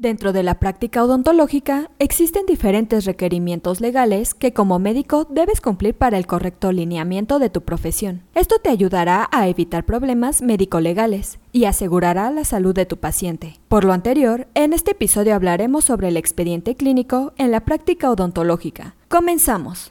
Dentro de la práctica odontológica existen diferentes requerimientos legales que como médico debes cumplir para el correcto lineamiento de tu profesión. Esto te ayudará a evitar problemas médico-legales y asegurará la salud de tu paciente. Por lo anterior, en este episodio hablaremos sobre el expediente clínico en la práctica odontológica. Comenzamos.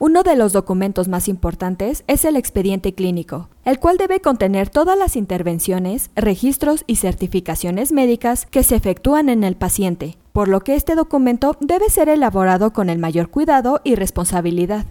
Uno de los documentos más importantes es el expediente clínico, el cual debe contener todas las intervenciones, registros y certificaciones médicas que se efectúan en el paciente, por lo que este documento debe ser elaborado con el mayor cuidado y responsabilidad.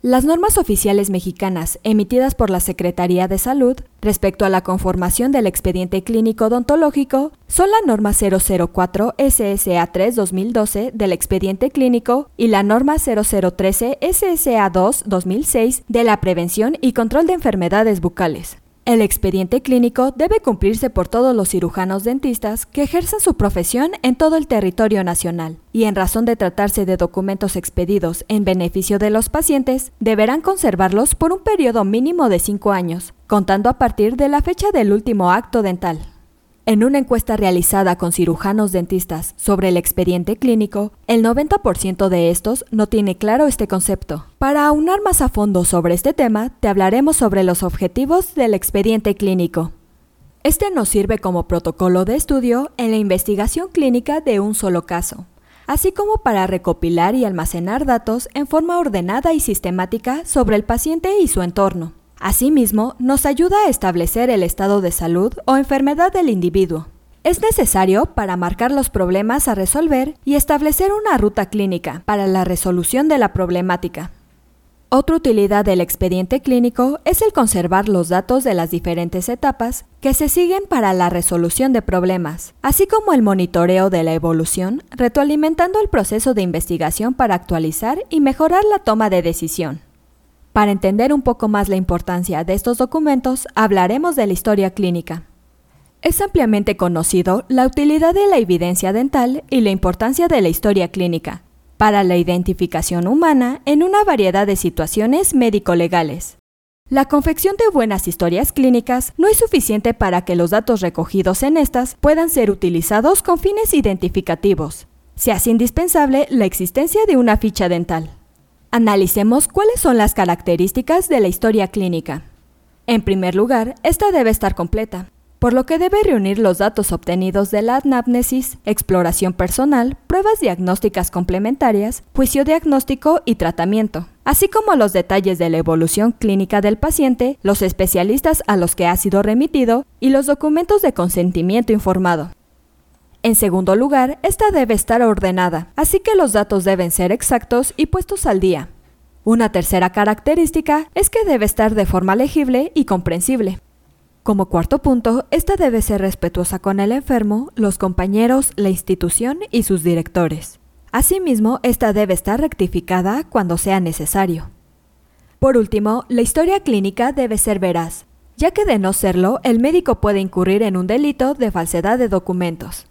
Las normas oficiales mexicanas emitidas por la Secretaría de Salud respecto a la conformación del expediente clínico odontológico son la norma 004 SSA 3 2012 del expediente clínico y la norma 0013 SSA 2 2006 de la prevención y control de enfermedades bucales. El expediente clínico debe cumplirse por todos los cirujanos dentistas que ejercen su profesión en todo el territorio nacional, y en razón de tratarse de documentos expedidos en beneficio de los pacientes, deberán conservarlos por un periodo mínimo de cinco años, contando a partir de la fecha del último acto dental. En una encuesta realizada con cirujanos dentistas sobre el expediente clínico, el 90% de estos no tiene claro este concepto. Para aunar más a fondo sobre este tema, te hablaremos sobre los objetivos del expediente clínico. Este nos sirve como protocolo de estudio en la investigación clínica de un solo caso, así como para recopilar y almacenar datos en forma ordenada y sistemática sobre el paciente y su entorno. Asimismo, nos ayuda a establecer el estado de salud o enfermedad del individuo. Es necesario para marcar los problemas a resolver y establecer una ruta clínica para la resolución de la problemática. Otra utilidad del expediente clínico es el conservar los datos de las diferentes etapas que se siguen para la resolución de problemas, así como el monitoreo de la evolución, retroalimentando el proceso de investigación para actualizar y mejorar la toma de decisión. Para entender un poco más la importancia de estos documentos, hablaremos de la historia clínica. Es ampliamente conocido la utilidad de la evidencia dental y la importancia de la historia clínica para la identificación humana en una variedad de situaciones médico-legales. La confección de buenas historias clínicas no es suficiente para que los datos recogidos en estas puedan ser utilizados con fines identificativos. Se hace indispensable la existencia de una ficha dental. Analicemos cuáles son las características de la historia clínica. En primer lugar, esta debe estar completa, por lo que debe reunir los datos obtenidos de la anamnesis, exploración personal, pruebas diagnósticas complementarias, juicio diagnóstico y tratamiento, así como los detalles de la evolución clínica del paciente, los especialistas a los que ha sido remitido y los documentos de consentimiento informado. En segundo lugar, esta debe estar ordenada, así que los datos deben ser exactos y puestos al día. Una tercera característica es que debe estar de forma legible y comprensible. Como cuarto punto, esta debe ser respetuosa con el enfermo, los compañeros, la institución y sus directores. Asimismo, esta debe estar rectificada cuando sea necesario. Por último, la historia clínica debe ser veraz, ya que de no serlo, el médico puede incurrir en un delito de falsedad de documentos.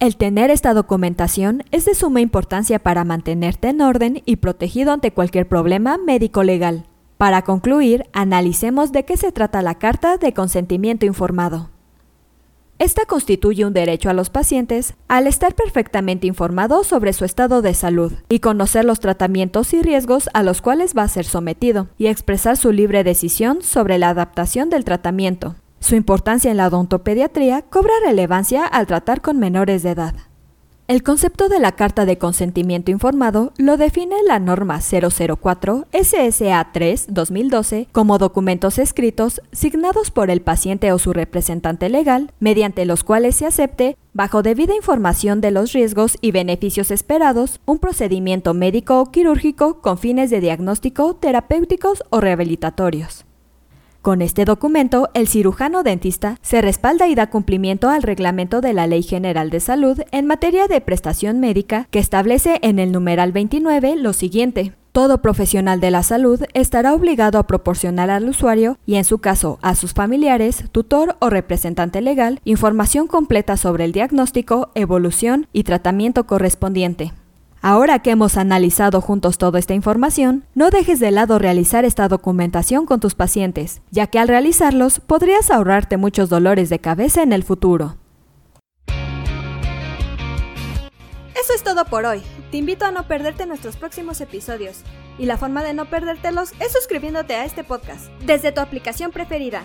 El tener esta documentación es de suma importancia para mantenerte en orden y protegido ante cualquier problema médico-legal. Para concluir, analicemos de qué se trata la Carta de Consentimiento Informado. Esta constituye un derecho a los pacientes al estar perfectamente informados sobre su estado de salud y conocer los tratamientos y riesgos a los cuales va a ser sometido y expresar su libre decisión sobre la adaptación del tratamiento. Su importancia en la odontopediatría cobra relevancia al tratar con menores de edad. El concepto de la carta de consentimiento informado lo define la norma 004 SSA 3 2012 como documentos escritos signados por el paciente o su representante legal, mediante los cuales se acepte, bajo debida información de los riesgos y beneficios esperados, un procedimiento médico o quirúrgico con fines de diagnóstico, terapéuticos o rehabilitatorios. Con este documento, el cirujano dentista se respalda y da cumplimiento al reglamento de la Ley General de Salud en materia de prestación médica que establece en el numeral 29 lo siguiente. Todo profesional de la salud estará obligado a proporcionar al usuario y en su caso a sus familiares, tutor o representante legal información completa sobre el diagnóstico, evolución y tratamiento correspondiente. Ahora que hemos analizado juntos toda esta información, no dejes de lado realizar esta documentación con tus pacientes, ya que al realizarlos podrías ahorrarte muchos dolores de cabeza en el futuro. Eso es todo por hoy. Te invito a no perderte nuestros próximos episodios. Y la forma de no perdértelos es suscribiéndote a este podcast desde tu aplicación preferida.